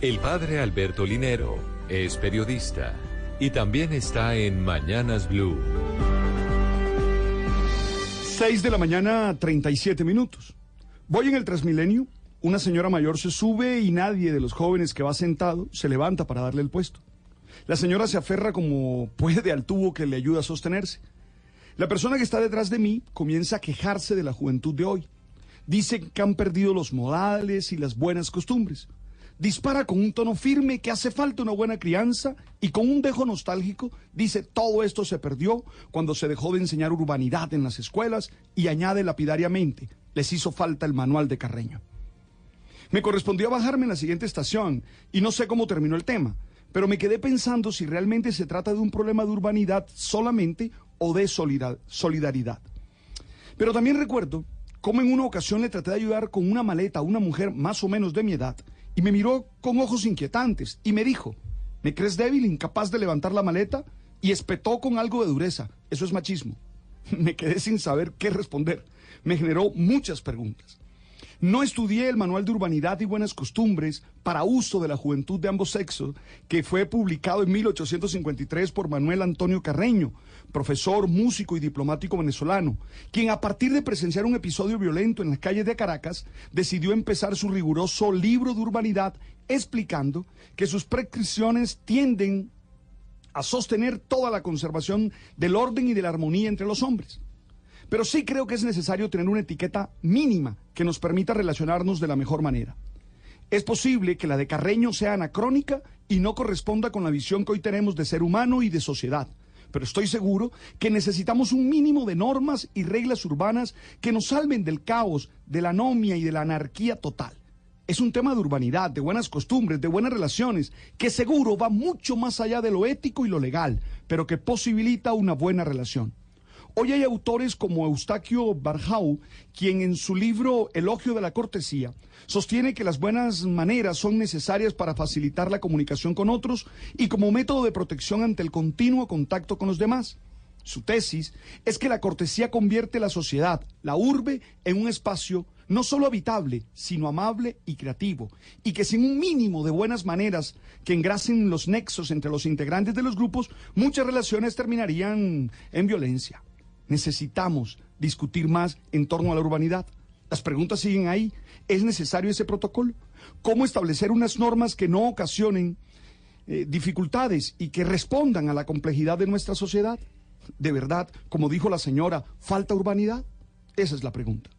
El padre Alberto Linero es periodista y también está en Mañanas Blue. 6 de la mañana, 37 minutos. Voy en el Transmilenio, una señora mayor se sube y nadie de los jóvenes que va sentado se levanta para darle el puesto. La señora se aferra como puede al tubo que le ayuda a sostenerse. La persona que está detrás de mí comienza a quejarse de la juventud de hoy. Dice que han perdido los modales y las buenas costumbres. Dispara con un tono firme que hace falta una buena crianza y con un dejo nostálgico dice todo esto se perdió cuando se dejó de enseñar urbanidad en las escuelas y añade lapidariamente, les hizo falta el manual de Carreño. Me correspondió bajarme en la siguiente estación y no sé cómo terminó el tema, pero me quedé pensando si realmente se trata de un problema de urbanidad solamente o de solidaridad. Pero también recuerdo cómo en una ocasión le traté de ayudar con una maleta a una mujer más o menos de mi edad y me miró con ojos inquietantes y me dijo, ¿me crees débil, incapaz de levantar la maleta? Y espetó con algo de dureza. Eso es machismo. Me quedé sin saber qué responder. Me generó muchas preguntas. No estudié el Manual de Urbanidad y Buenas Costumbres para uso de la juventud de ambos sexos, que fue publicado en 1853 por Manuel Antonio Carreño, profesor, músico y diplomático venezolano, quien a partir de presenciar un episodio violento en las calles de Caracas, decidió empezar su riguroso libro de urbanidad explicando que sus prescripciones tienden a sostener toda la conservación del orden y de la armonía entre los hombres. Pero sí creo que es necesario tener una etiqueta mínima que nos permita relacionarnos de la mejor manera. Es posible que la de Carreño sea anacrónica y no corresponda con la visión que hoy tenemos de ser humano y de sociedad. Pero estoy seguro que necesitamos un mínimo de normas y reglas urbanas que nos salven del caos, de la anomia y de la anarquía total. Es un tema de urbanidad, de buenas costumbres, de buenas relaciones, que seguro va mucho más allá de lo ético y lo legal, pero que posibilita una buena relación. Hoy hay autores como Eustaquio Barjau, quien en su libro Elogio de la Cortesía sostiene que las buenas maneras son necesarias para facilitar la comunicación con otros y como método de protección ante el continuo contacto con los demás. Su tesis es que la cortesía convierte la sociedad, la urbe, en un espacio no solo habitable, sino amable y creativo, y que sin un mínimo de buenas maneras que engrasen los nexos entre los integrantes de los grupos, muchas relaciones terminarían en violencia. Necesitamos discutir más en torno a la urbanidad. Las preguntas siguen ahí. ¿Es necesario ese protocolo? ¿Cómo establecer unas normas que no ocasionen eh, dificultades y que respondan a la complejidad de nuestra sociedad? ¿De verdad, como dijo la señora, falta urbanidad? Esa es la pregunta.